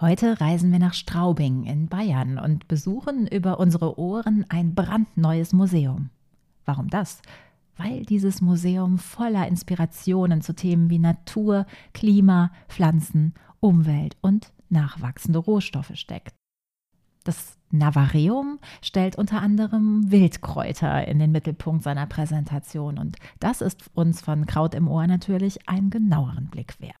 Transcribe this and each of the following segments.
Heute reisen wir nach Straubing in Bayern und besuchen über unsere Ohren ein brandneues Museum. Warum das? Weil dieses Museum voller Inspirationen zu Themen wie Natur, Klima, Pflanzen, Umwelt und nachwachsende Rohstoffe steckt. Das Navareum stellt unter anderem Wildkräuter in den Mittelpunkt seiner Präsentation und das ist uns von Kraut im Ohr natürlich einen genaueren Blick wert.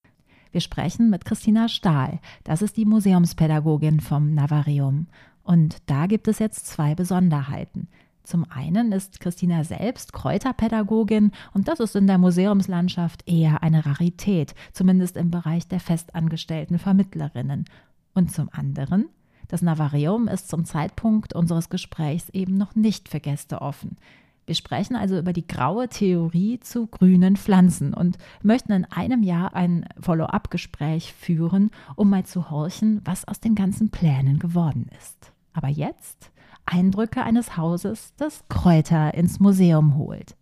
Wir sprechen mit Christina Stahl, das ist die Museumspädagogin vom Navareum und da gibt es jetzt zwei Besonderheiten. Zum einen ist Christina selbst Kräuterpädagogin und das ist in der Museumslandschaft eher eine Rarität, zumindest im Bereich der festangestellten Vermittlerinnen. Und zum anderen das Navareum ist zum Zeitpunkt unseres Gesprächs eben noch nicht für Gäste offen. Wir sprechen also über die graue Theorie zu grünen Pflanzen und möchten in einem Jahr ein Follow-up-Gespräch führen, um mal zu horchen, was aus den ganzen Plänen geworden ist. Aber jetzt Eindrücke eines Hauses, das Kräuter ins Museum holt.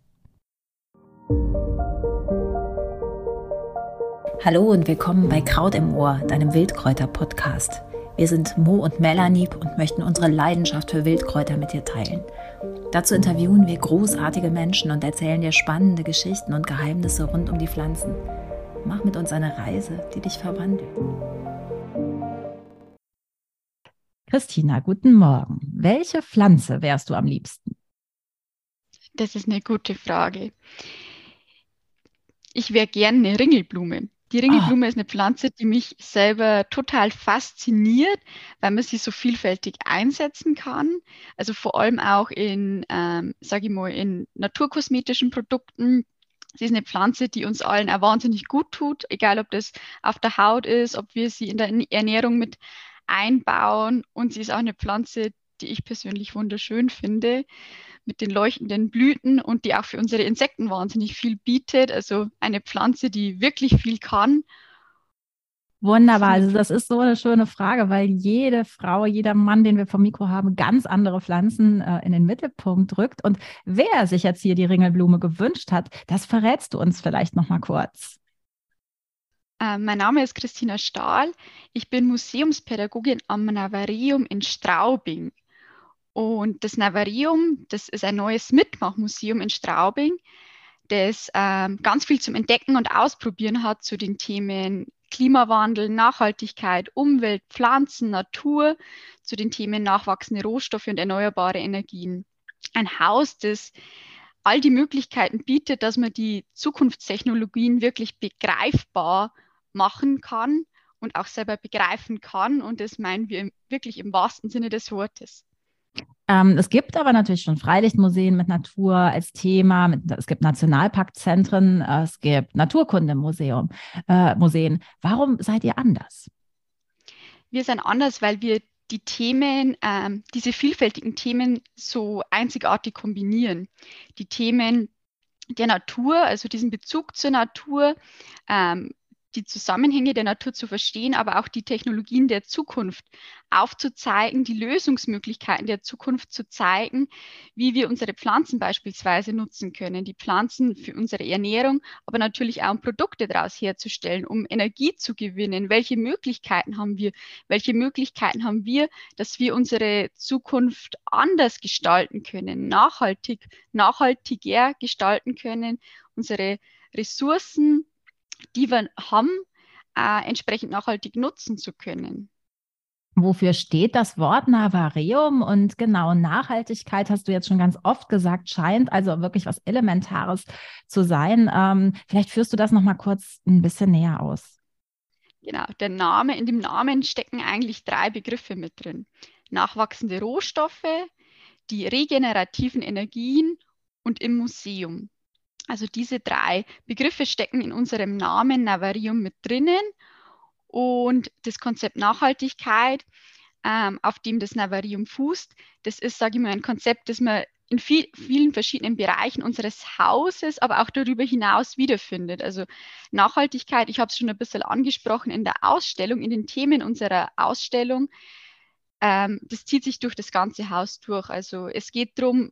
Hallo und willkommen bei Kraut im Ohr, deinem Wildkräuter-Podcast. Wir sind Mo und Melanie und möchten unsere Leidenschaft für Wildkräuter mit dir teilen. Dazu interviewen wir großartige Menschen und erzählen dir spannende Geschichten und Geheimnisse rund um die Pflanzen. Mach mit uns eine Reise, die dich verwandelt. Christina, guten Morgen. Welche Pflanze wärst du am liebsten? Das ist eine gute Frage. Ich wäre gerne eine Ringelblume. Die Ringelblume oh. ist eine Pflanze, die mich selber total fasziniert, weil man sie so vielfältig einsetzen kann. Also vor allem auch in, ähm, sage ich mal, in naturkosmetischen Produkten. Sie ist eine Pflanze, die uns allen auch wahnsinnig gut tut, egal ob das auf der Haut ist, ob wir sie in der Ernährung mit einbauen. Und sie ist auch eine Pflanze, die ich persönlich wunderschön finde mit den leuchtenden Blüten und die auch für unsere Insekten wahnsinnig viel bietet. Also eine Pflanze, die wirklich viel kann. Wunderbar. Also das ist so eine schöne Frage, weil jede Frau, jeder Mann, den wir vom Mikro haben, ganz andere Pflanzen äh, in den Mittelpunkt rückt. Und wer sich jetzt hier die Ringelblume gewünscht hat, das verrätst du uns vielleicht noch mal kurz. Äh, mein Name ist Christina Stahl. Ich bin Museumspädagogin am Navarium in Straubing. Und das Navarium, das ist ein neues Mitmachmuseum in Straubing, das ähm, ganz viel zum Entdecken und Ausprobieren hat zu den Themen Klimawandel, Nachhaltigkeit, Umwelt, Pflanzen, Natur, zu den Themen nachwachsende Rohstoffe und erneuerbare Energien. Ein Haus, das all die Möglichkeiten bietet, dass man die Zukunftstechnologien wirklich begreifbar machen kann und auch selber begreifen kann. Und das meinen wir wirklich im wahrsten Sinne des Wortes. Ähm, es gibt aber natürlich schon Freilichtmuseen mit Natur als Thema. Mit, es gibt Nationalparkzentren, äh, es gibt Naturkundemuseen. Äh, Museen. Warum seid ihr anders? Wir sind anders, weil wir die Themen, ähm, diese vielfältigen Themen so einzigartig kombinieren. Die Themen der Natur, also diesen Bezug zur Natur, ähm, die Zusammenhänge der Natur zu verstehen, aber auch die Technologien der Zukunft aufzuzeigen, die Lösungsmöglichkeiten der Zukunft zu zeigen, wie wir unsere Pflanzen beispielsweise nutzen können, die Pflanzen für unsere Ernährung, aber natürlich auch um Produkte daraus herzustellen, um Energie zu gewinnen. Welche Möglichkeiten haben wir? Welche Möglichkeiten haben wir, dass wir unsere Zukunft anders gestalten können, nachhaltig, nachhaltiger gestalten können, unsere Ressourcen die wir haben, äh, entsprechend nachhaltig nutzen zu können. Wofür steht das Wort Navareum? Und genau, Nachhaltigkeit hast du jetzt schon ganz oft gesagt, scheint also wirklich was Elementares zu sein. Ähm, vielleicht führst du das nochmal kurz ein bisschen näher aus. Genau, der Name, in dem Namen stecken eigentlich drei Begriffe mit drin. Nachwachsende Rohstoffe, die regenerativen Energien und im Museum. Also diese drei Begriffe stecken in unserem Namen Navarium mit drinnen. Und das Konzept Nachhaltigkeit, ähm, auf dem das Navarium fußt, das ist, sage ich mal, ein Konzept, das man in viel, vielen verschiedenen Bereichen unseres Hauses, aber auch darüber hinaus wiederfindet. Also Nachhaltigkeit, ich habe es schon ein bisschen angesprochen in der Ausstellung, in den Themen unserer Ausstellung. Ähm, das zieht sich durch das ganze Haus durch. Also es geht darum,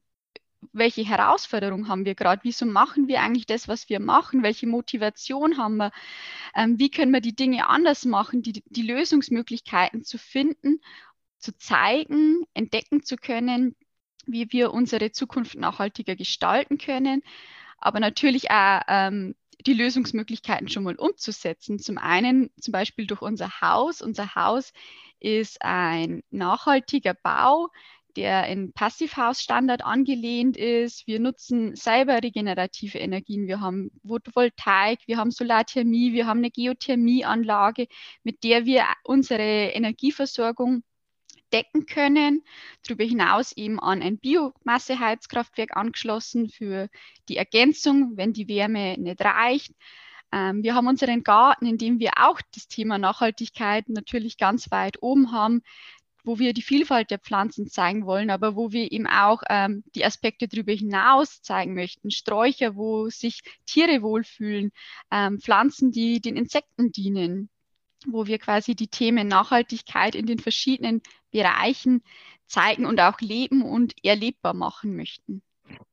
welche Herausforderungen haben wir gerade? Wieso machen wir eigentlich das, was wir machen? Welche Motivation haben wir? Ähm, wie können wir die Dinge anders machen, die, die Lösungsmöglichkeiten zu finden, zu zeigen, entdecken zu können, wie wir unsere Zukunft nachhaltiger gestalten können, aber natürlich auch ähm, die Lösungsmöglichkeiten schon mal umzusetzen. Zum einen zum Beispiel durch unser Haus. Unser Haus ist ein nachhaltiger Bau, der in Passivhausstandard angelehnt ist. Wir nutzen selber regenerative Energien. Wir haben Photovoltaik, wir haben Solarthermie, wir haben eine Geothermieanlage, mit der wir unsere Energieversorgung decken können. Darüber hinaus eben an ein Biomasseheizkraftwerk angeschlossen für die Ergänzung, wenn die Wärme nicht reicht. Ähm, wir haben unseren Garten, in dem wir auch das Thema Nachhaltigkeit natürlich ganz weit oben haben wo wir die Vielfalt der Pflanzen zeigen wollen, aber wo wir eben auch ähm, die Aspekte darüber hinaus zeigen möchten. Sträucher, wo sich Tiere wohlfühlen, ähm, Pflanzen, die den Insekten dienen, wo wir quasi die Themen Nachhaltigkeit in den verschiedenen Bereichen zeigen und auch leben und erlebbar machen möchten.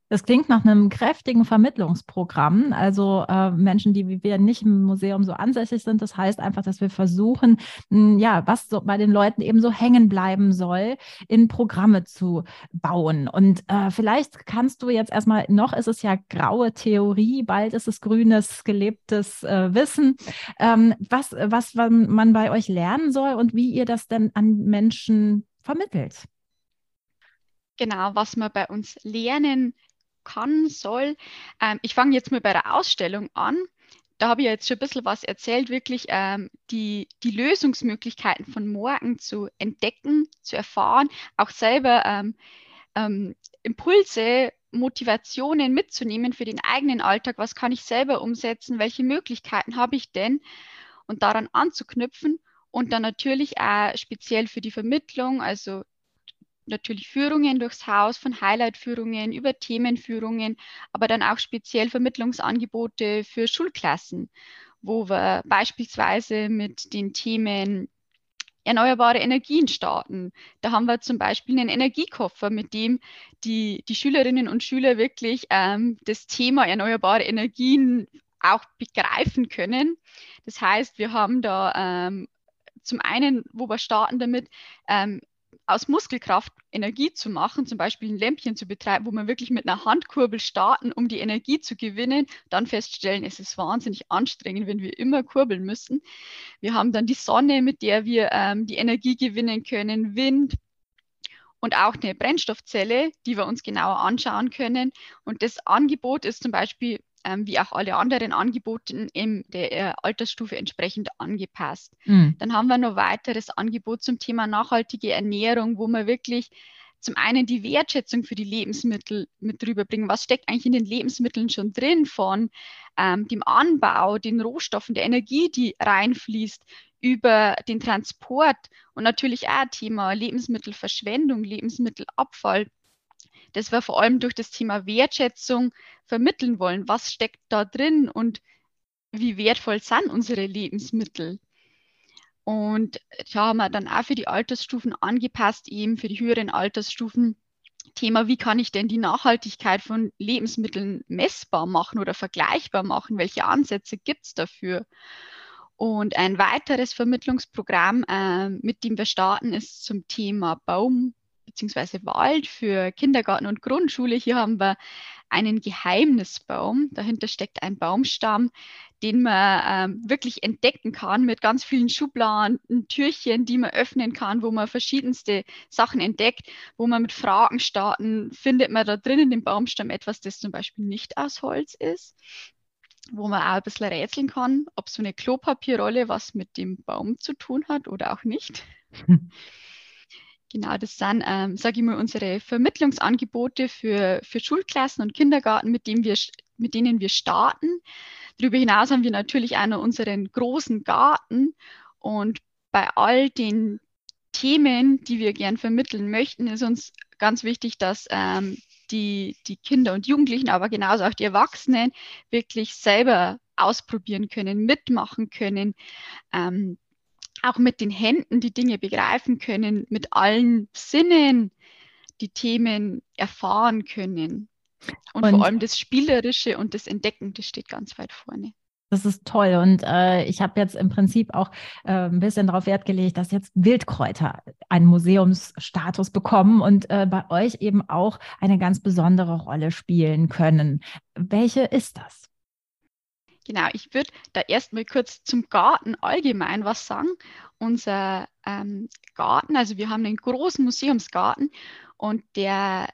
Das klingt nach einem kräftigen Vermittlungsprogramm. Also äh, Menschen, die wie wir nicht im Museum so ansässig sind. Das heißt einfach, dass wir versuchen, mh, hm, ja, was so bei den Leuten eben so hängen bleiben soll, in Programme zu bauen. Und äh, vielleicht kannst du jetzt erstmal, noch ist es ja graue Theorie, bald ist es grünes, gelebtes äh, Wissen, ähm, was, was man bei euch lernen soll und wie ihr das denn an Menschen vermittelt. Genau, was man bei uns lernen kann, soll. Ähm, ich fange jetzt mal bei der Ausstellung an. Da habe ich jetzt schon ein bisschen was erzählt, wirklich ähm, die, die Lösungsmöglichkeiten von morgen zu entdecken, zu erfahren, auch selber ähm, ähm, Impulse, Motivationen mitzunehmen für den eigenen Alltag. Was kann ich selber umsetzen? Welche Möglichkeiten habe ich denn? Und daran anzuknüpfen und dann natürlich auch speziell für die Vermittlung, also natürlich Führungen durchs Haus, von Highlight-Führungen über Themenführungen, aber dann auch speziell Vermittlungsangebote für Schulklassen, wo wir beispielsweise mit den Themen erneuerbare Energien starten. Da haben wir zum Beispiel einen Energiekoffer, mit dem die, die Schülerinnen und Schüler wirklich ähm, das Thema erneuerbare Energien auch begreifen können. Das heißt, wir haben da ähm, zum einen, wo wir starten damit, ähm, aus Muskelkraft Energie zu machen, zum Beispiel ein Lämpchen zu betreiben, wo wir wirklich mit einer Handkurbel starten, um die Energie zu gewinnen, dann feststellen, es ist wahnsinnig anstrengend, wenn wir immer kurbeln müssen. Wir haben dann die Sonne, mit der wir ähm, die Energie gewinnen können, Wind, und auch eine Brennstoffzelle, die wir uns genauer anschauen können. Und das Angebot ist zum Beispiel ähm, wie auch alle anderen Angebote in der äh, Altersstufe entsprechend angepasst. Mhm. Dann haben wir noch weiteres Angebot zum Thema nachhaltige Ernährung, wo wir wirklich zum einen die Wertschätzung für die Lebensmittel mit rüberbringen. Was steckt eigentlich in den Lebensmitteln schon drin von ähm, dem Anbau, den Rohstoffen, der Energie, die reinfließt, über den Transport und natürlich auch Thema Lebensmittelverschwendung, Lebensmittelabfall das wir vor allem durch das Thema Wertschätzung vermitteln wollen. Was steckt da drin und wie wertvoll sind unsere Lebensmittel? Und da haben wir dann auch für die Altersstufen angepasst, eben für die höheren Altersstufen. Thema, wie kann ich denn die Nachhaltigkeit von Lebensmitteln messbar machen oder vergleichbar machen? Welche Ansätze gibt es dafür? Und ein weiteres Vermittlungsprogramm, äh, mit dem wir starten, ist zum Thema Baum, bzw. Wald für Kindergarten und Grundschule. Hier haben wir einen Geheimnisbaum. Dahinter steckt ein Baumstamm, den man ähm, wirklich entdecken kann mit ganz vielen Schubladen, Türchen, die man öffnen kann, wo man verschiedenste Sachen entdeckt, wo man mit Fragen starten, findet man da drin in dem Baumstamm etwas, das zum Beispiel nicht aus Holz ist wo man auch ein bisschen rätseln kann, ob so eine Klopapierrolle was mit dem Baum zu tun hat oder auch nicht. Genau, das sind, ähm, sage ich mal, unsere Vermittlungsangebote für, für Schulklassen und Kindergarten, mit, dem wir, mit denen wir starten. Darüber hinaus haben wir natürlich auch noch unseren großen Garten und bei all den Themen, die wir gern vermitteln möchten, ist uns ganz wichtig, dass ähm, die, die Kinder und Jugendlichen, aber genauso auch die Erwachsenen wirklich selber ausprobieren können, mitmachen können, ähm, auch mit den Händen die Dinge begreifen können, mit allen Sinnen die Themen erfahren können. Und, und vor allem das Spielerische und das Entdecken, das steht ganz weit vorne. Das ist toll. Und äh, ich habe jetzt im Prinzip auch äh, ein bisschen darauf Wert gelegt, dass jetzt Wildkräuter einen Museumsstatus bekommen und äh, bei euch eben auch eine ganz besondere Rolle spielen können. Welche ist das? Genau, ich würde da erstmal kurz zum Garten allgemein was sagen. Unser ähm, Garten, also wir haben einen großen Museumsgarten und der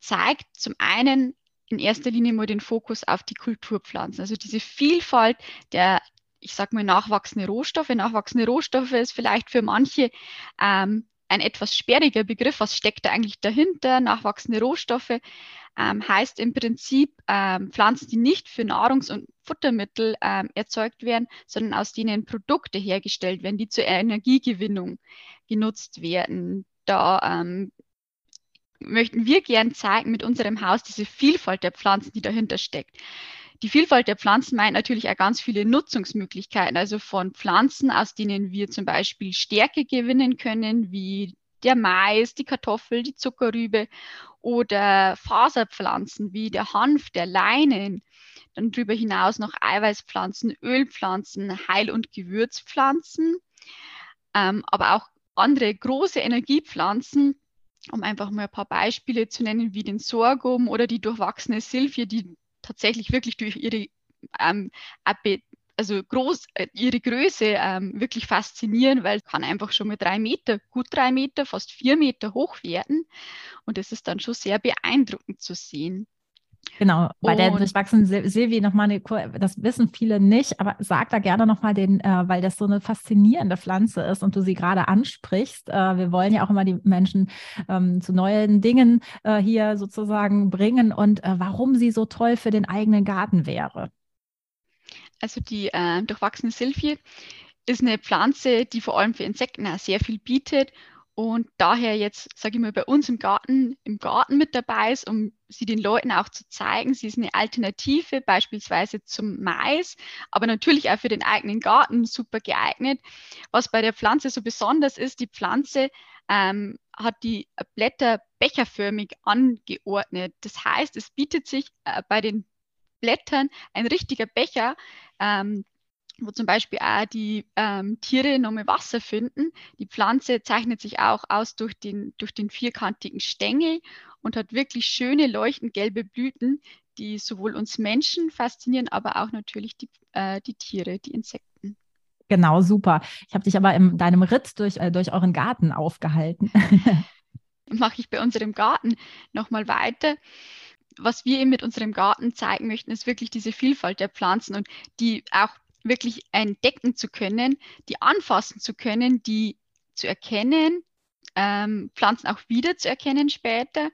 zeigt zum einen in erster Linie mal den Fokus auf die Kulturpflanzen. Also diese Vielfalt der, ich sage mal, nachwachsende Rohstoffe. Nachwachsende Rohstoffe ist vielleicht für manche ähm, ein etwas sperriger Begriff. Was steckt da eigentlich dahinter? Nachwachsende Rohstoffe ähm, heißt im Prinzip ähm, Pflanzen, die nicht für Nahrungs- und Futtermittel ähm, erzeugt werden, sondern aus denen Produkte hergestellt werden, die zur Energiegewinnung genutzt werden. Da ähm, möchten wir gern zeigen mit unserem Haus diese Vielfalt der Pflanzen, die dahinter steckt. Die Vielfalt der Pflanzen meint natürlich auch ganz viele Nutzungsmöglichkeiten, also von Pflanzen, aus denen wir zum Beispiel Stärke gewinnen können, wie der Mais, die Kartoffel, die Zuckerrübe oder Faserpflanzen wie der Hanf, der Leinen. Dann darüber hinaus noch Eiweißpflanzen, Ölpflanzen, Heil- und Gewürzpflanzen, ähm, aber auch andere große Energiepflanzen, um einfach mal ein paar Beispiele zu nennen, wie den Sorghum oder die durchwachsene Silphie, die tatsächlich wirklich durch ihre ähm, also groß, äh, ihre Größe ähm, wirklich faszinieren, weil kann einfach schon mit drei Meter, gut drei Meter, fast vier Meter hoch werden. Und das ist dann schon sehr beeindruckend zu sehen. Genau, bei und, der durchwachsenen Silvi nochmal eine, das wissen viele nicht, aber sag da gerne nochmal den, äh, weil das so eine faszinierende Pflanze ist und du sie gerade ansprichst. Äh, wir wollen ja auch immer die Menschen ähm, zu neuen Dingen äh, hier sozusagen bringen und äh, warum sie so toll für den eigenen Garten wäre. Also die äh, durchwachsene Silphie ist eine Pflanze, die vor allem für Insekten auch sehr viel bietet und daher jetzt, sage ich mal, bei uns im Garten, im Garten mit dabei ist, um sie den Leuten auch zu zeigen, sie ist eine Alternative beispielsweise zum Mais, aber natürlich auch für den eigenen Garten super geeignet. Was bei der Pflanze so besonders ist, die Pflanze ähm, hat die Blätter becherförmig angeordnet. Das heißt, es bietet sich äh, bei den Blättern ein richtiger Becher, ähm, wo zum Beispiel auch die ähm, Tiere nochmal Wasser finden. Die Pflanze zeichnet sich auch aus durch den, durch den vierkantigen Stängel und hat wirklich schöne leuchtend gelbe Blüten, die sowohl uns Menschen faszinieren, aber auch natürlich die, äh, die Tiere, die Insekten. Genau, super. Ich habe dich aber in deinem Ritt durch, äh, durch euren Garten aufgehalten. Mache ich bei unserem Garten nochmal weiter was wir eben mit unserem Garten zeigen möchten, ist wirklich diese Vielfalt der Pflanzen und die auch wirklich entdecken zu können, die anfassen zu können, die zu erkennen, ähm, Pflanzen auch wieder zu erkennen später.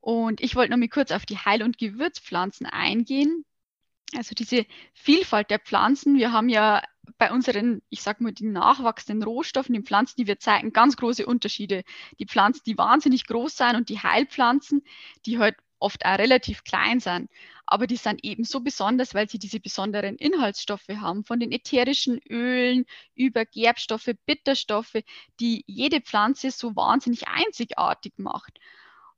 Und ich wollte noch mal kurz auf die Heil- und Gewürzpflanzen eingehen. Also diese Vielfalt der Pflanzen. Wir haben ja bei unseren, ich sag mal, die nachwachsenden Rohstoffen, den Pflanzen, die wir zeigen, ganz große Unterschiede. Die Pflanzen, die wahnsinnig groß sind und die Heilpflanzen, die halt oft auch relativ klein sind. Aber die sind eben so besonders, weil sie diese besonderen Inhaltsstoffe haben, von den ätherischen Ölen über Gerbstoffe, Bitterstoffe, die jede Pflanze so wahnsinnig einzigartig macht.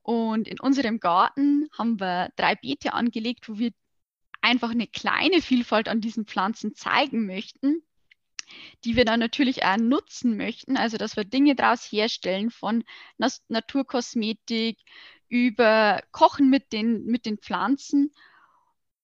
Und in unserem Garten haben wir drei Beete angelegt, wo wir einfach eine kleine Vielfalt an diesen Pflanzen zeigen möchten, die wir dann natürlich auch nutzen möchten. Also, dass wir Dinge daraus herstellen von Naturkosmetik über Kochen mit den, mit den Pflanzen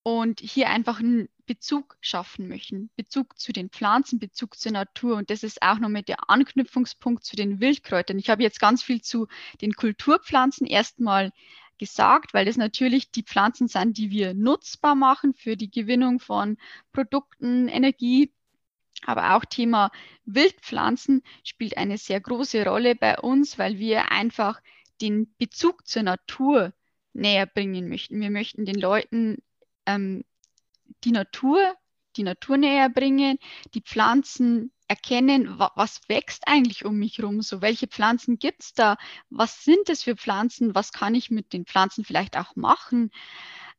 und hier einfach einen Bezug schaffen möchten. Bezug zu den Pflanzen, Bezug zur Natur. Und das ist auch nochmal der Anknüpfungspunkt zu den Wildkräutern. Ich habe jetzt ganz viel zu den Kulturpflanzen erstmal gesagt, weil das natürlich die Pflanzen sind, die wir nutzbar machen für die Gewinnung von Produkten, Energie. Aber auch Thema Wildpflanzen spielt eine sehr große Rolle bei uns, weil wir einfach den Bezug zur Natur näher bringen möchten. Wir möchten den Leuten ähm, die Natur, die Natur näher bringen, die Pflanzen erkennen, wa was wächst eigentlich um mich herum, so welche Pflanzen gibt es da, was sind es für Pflanzen, was kann ich mit den Pflanzen vielleicht auch machen,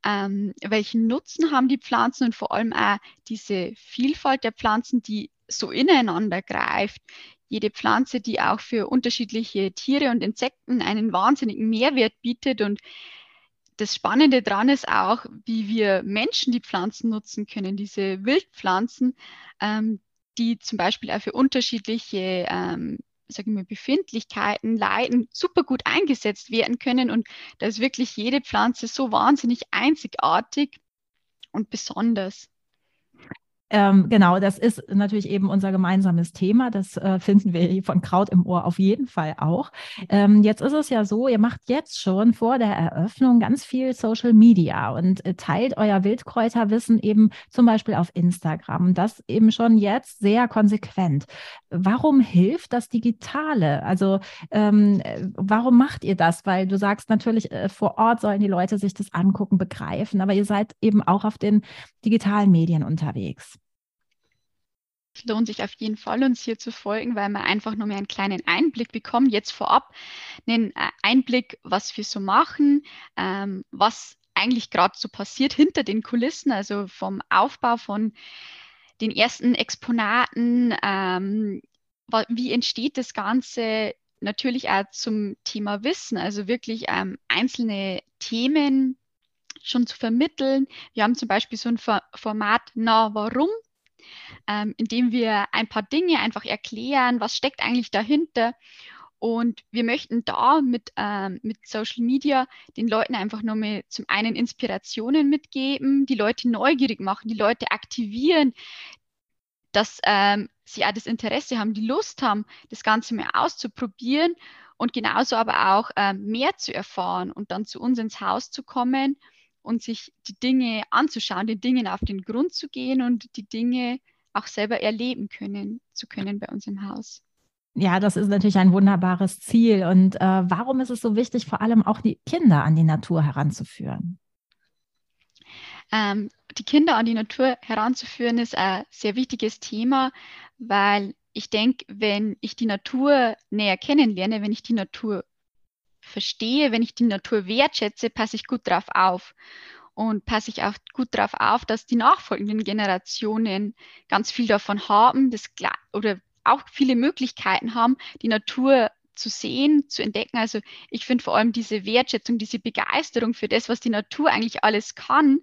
ähm, welchen Nutzen haben die Pflanzen und vor allem auch diese Vielfalt der Pflanzen, die so ineinander greift jede Pflanze, die auch für unterschiedliche Tiere und Insekten einen wahnsinnigen Mehrwert bietet und das Spannende daran ist auch, wie wir Menschen die Pflanzen nutzen können, diese Wildpflanzen, ähm, die zum Beispiel auch für unterschiedliche ähm, sagen wir, Befindlichkeiten, Leiden super gut eingesetzt werden können. Und da ist wirklich jede Pflanze so wahnsinnig einzigartig und besonders. Ähm, genau, das ist natürlich eben unser gemeinsames Thema. Das äh, finden wir von Kraut im Ohr auf jeden Fall auch. Ähm, jetzt ist es ja so, ihr macht jetzt schon vor der Eröffnung ganz viel Social Media und äh, teilt euer Wildkräuterwissen eben zum Beispiel auf Instagram. Das eben schon jetzt sehr konsequent. Warum hilft das Digitale? Also ähm, äh, warum macht ihr das? Weil du sagst natürlich, äh, vor Ort sollen die Leute sich das angucken, begreifen, aber ihr seid eben auch auf den digitalen Medien unterwegs. Lohnt sich auf jeden Fall, uns hier zu folgen, weil man einfach nur mehr einen kleinen Einblick bekommt. Jetzt vorab einen äh, Einblick, was wir so machen, ähm, was eigentlich gerade so passiert hinter den Kulissen, also vom Aufbau von den ersten Exponaten, ähm, wie entsteht das Ganze, natürlich auch zum Thema Wissen, also wirklich ähm, einzelne Themen schon zu vermitteln. Wir haben zum Beispiel so ein Format Na, warum? Ähm, indem wir ein paar Dinge einfach erklären, was steckt eigentlich dahinter. Und wir möchten da mit, ähm, mit Social Media den Leuten einfach nur mal zum einen Inspirationen mitgeben, die Leute neugierig machen, die Leute aktivieren, dass ähm, sie auch das Interesse haben, die Lust haben, das Ganze mal auszuprobieren und genauso aber auch ähm, mehr zu erfahren und dann zu uns ins Haus zu kommen und sich die Dinge anzuschauen, den Dingen auf den Grund zu gehen und die Dinge auch selber erleben können, zu können bei uns im Haus. Ja, das ist natürlich ein wunderbares Ziel. Und äh, warum ist es so wichtig, vor allem auch die Kinder an die Natur heranzuführen? Ähm, die Kinder an die Natur heranzuführen ist ein sehr wichtiges Thema, weil ich denke, wenn ich die Natur näher kennenlerne, wenn ich die Natur verstehe, wenn ich die Natur wertschätze, passe ich gut drauf auf und passe ich auch gut darauf auf, dass die nachfolgenden Generationen ganz viel davon haben das, oder auch viele Möglichkeiten haben, die Natur zu sehen, zu entdecken. Also ich finde vor allem diese Wertschätzung, diese Begeisterung für das, was die Natur eigentlich alles kann.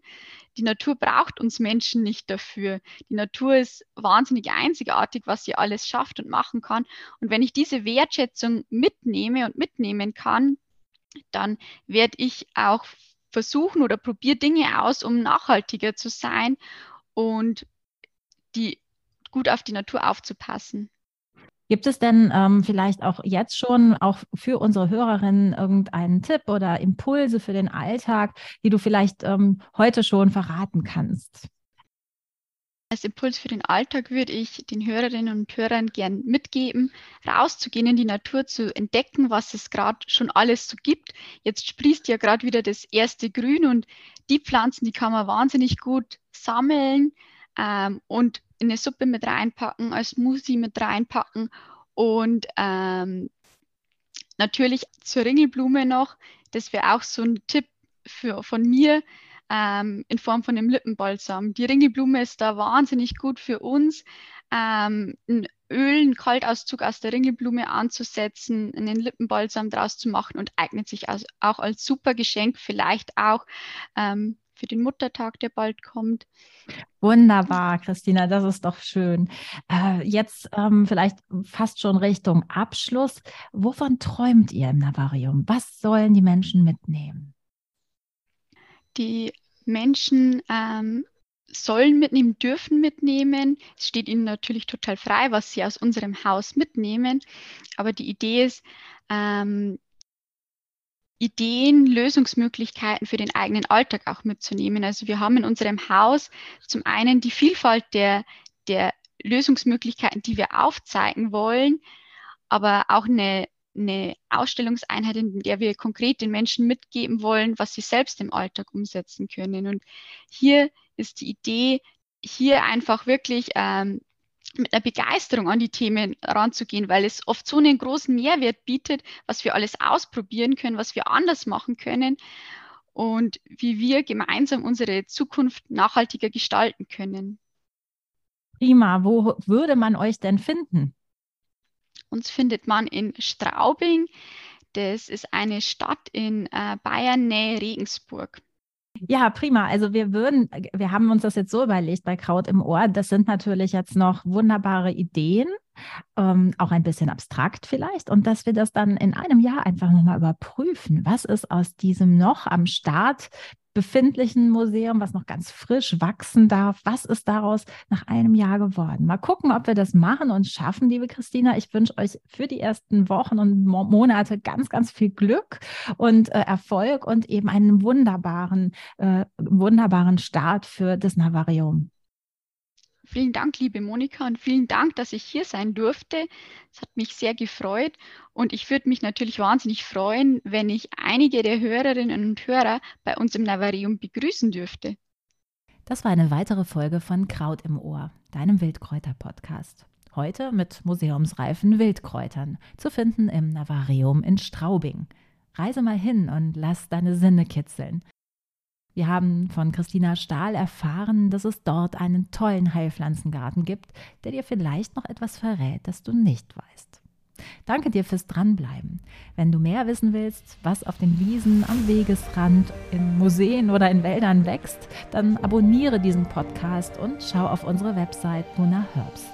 Die Natur braucht uns Menschen nicht dafür. Die Natur ist wahnsinnig einzigartig, was sie alles schafft und machen kann. Und wenn ich diese Wertschätzung mitnehme und mitnehmen kann, dann werde ich auch versuchen oder probiere Dinge aus, um nachhaltiger zu sein und die gut auf die Natur aufzupassen. Gibt es denn ähm, vielleicht auch jetzt schon auch für unsere Hörerinnen irgendeinen Tipp oder Impulse für den Alltag, die du vielleicht ähm, heute schon verraten kannst? Als Impuls für den Alltag würde ich den Hörerinnen und Hörern gern mitgeben, rauszugehen in die Natur, zu entdecken, was es gerade schon alles so gibt. Jetzt sprießt ja gerade wieder das erste Grün und die Pflanzen, die kann man wahnsinnig gut sammeln ähm, und in eine Suppe mit reinpacken, als Smoothie mit reinpacken und ähm, natürlich zur Ringelblume noch. Das wäre auch so ein Tipp für, von mir ähm, in Form von einem Lippenbalsam. Die Ringelblume ist da wahnsinnig gut für uns. Ähm, ein Öl, einen Kaltauszug aus der Ringelblume anzusetzen, einen Lippenbalsam draus zu machen und eignet sich als, auch als super Geschenk, vielleicht auch ähm, für den Muttertag, der bald kommt. Wunderbar, Christina, das ist doch schön. Äh, jetzt ähm, vielleicht fast schon Richtung Abschluss. Wovon träumt ihr im Navarium? Was sollen die Menschen mitnehmen? Die Menschen ähm, sollen mitnehmen, dürfen mitnehmen. Es steht ihnen natürlich total frei, was sie aus unserem Haus mitnehmen. Aber die Idee ist, ähm, Ideen, Lösungsmöglichkeiten für den eigenen Alltag auch mitzunehmen. Also wir haben in unserem Haus zum einen die Vielfalt der, der Lösungsmöglichkeiten, die wir aufzeigen wollen, aber auch eine eine Ausstellungseinheit, in der wir konkret den Menschen mitgeben wollen, was sie selbst im Alltag umsetzen können. Und hier ist die Idee, hier einfach wirklich ähm, mit einer Begeisterung an die Themen ranzugehen, weil es oft so einen großen Mehrwert bietet, was wir alles ausprobieren können, was wir anders machen können und wie wir gemeinsam unsere Zukunft nachhaltiger gestalten können. Prima, wo würde man euch denn finden? Uns findet man in Straubing. Das ist eine Stadt in äh, Bayern, Nähe Regensburg. Ja, prima. Also wir würden, wir haben uns das jetzt so überlegt bei Kraut im Ohr. Das sind natürlich jetzt noch wunderbare Ideen, ähm, auch ein bisschen abstrakt vielleicht. Und dass wir das dann in einem Jahr einfach nochmal überprüfen. Was ist aus diesem noch am Start befindlichen Museum, was noch ganz frisch wachsen darf. Was ist daraus nach einem Jahr geworden? Mal gucken, ob wir das machen und schaffen, liebe Christina. Ich wünsche euch für die ersten Wochen und Mo Monate ganz, ganz viel Glück und äh, Erfolg und eben einen wunderbaren, äh, wunderbaren Start für das Navarium. Vielen Dank, liebe Monika, und vielen Dank, dass ich hier sein durfte. Es hat mich sehr gefreut und ich würde mich natürlich wahnsinnig freuen, wenn ich einige der Hörerinnen und Hörer bei uns im Navarium begrüßen dürfte. Das war eine weitere Folge von Kraut im Ohr, deinem Wildkräuter-Podcast. Heute mit museumsreifen Wildkräutern, zu finden im Navarium in Straubing. Reise mal hin und lass deine Sinne kitzeln. Wir haben von Christina Stahl erfahren, dass es dort einen tollen Heilpflanzengarten gibt, der dir vielleicht noch etwas verrät, das du nicht weißt. Danke dir fürs Dranbleiben. Wenn du mehr wissen willst, was auf den Wiesen, am Wegesrand, in Museen oder in Wäldern wächst, dann abonniere diesen Podcast und schau auf unsere Website Luna Herbs.